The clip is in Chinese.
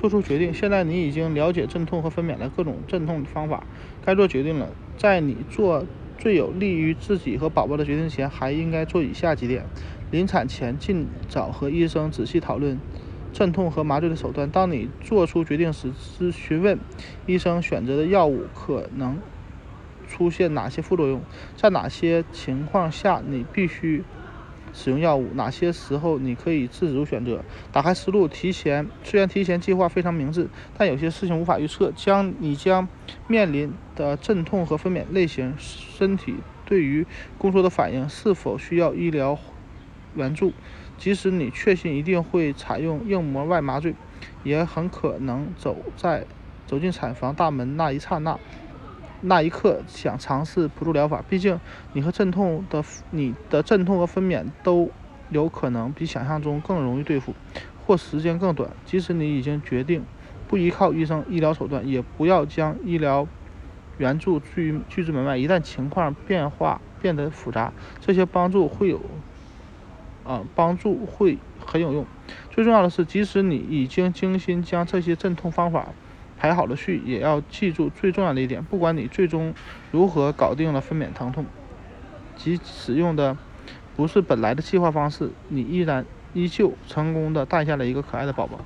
做出决定。现在你已经了解镇痛和分娩的各种镇痛方法，该做决定了。在你做最有利于自己和宝宝的决定前，还应该做以下几点：临产前尽早和医生仔细讨论镇痛和麻醉的手段。当你做出决定时，咨询问医生选择的药物可能出现哪些副作用，在哪些情况下你必须。使用药物，哪些时候你可以自主选择？打开思路，提前虽然提前计划非常明智，但有些事情无法预测。将你将面临的阵痛和分娩类型、身体对于工作的反应、是否需要医疗援助，即使你确信一定会采用硬膜外麻醉，也很可能走在走进产房大门那一刹那。那一刻想尝试辅助疗法，毕竟你和阵痛的你的阵痛和分娩都有可能比想象中更容易对付，或时间更短。即使你已经决定不依靠医生医疗手段，也不要将医疗援助拒拒之门外。一旦情况变化变得复杂，这些帮助会有啊帮助会很有用。最重要的是，即使你已经精心将这些镇痛方法。排好了序，也要记住最重要的一点：不管你最终如何搞定了分娩疼痛，即使用的不是本来的计划方式，你依然依旧成功的诞下了一个可爱的宝宝。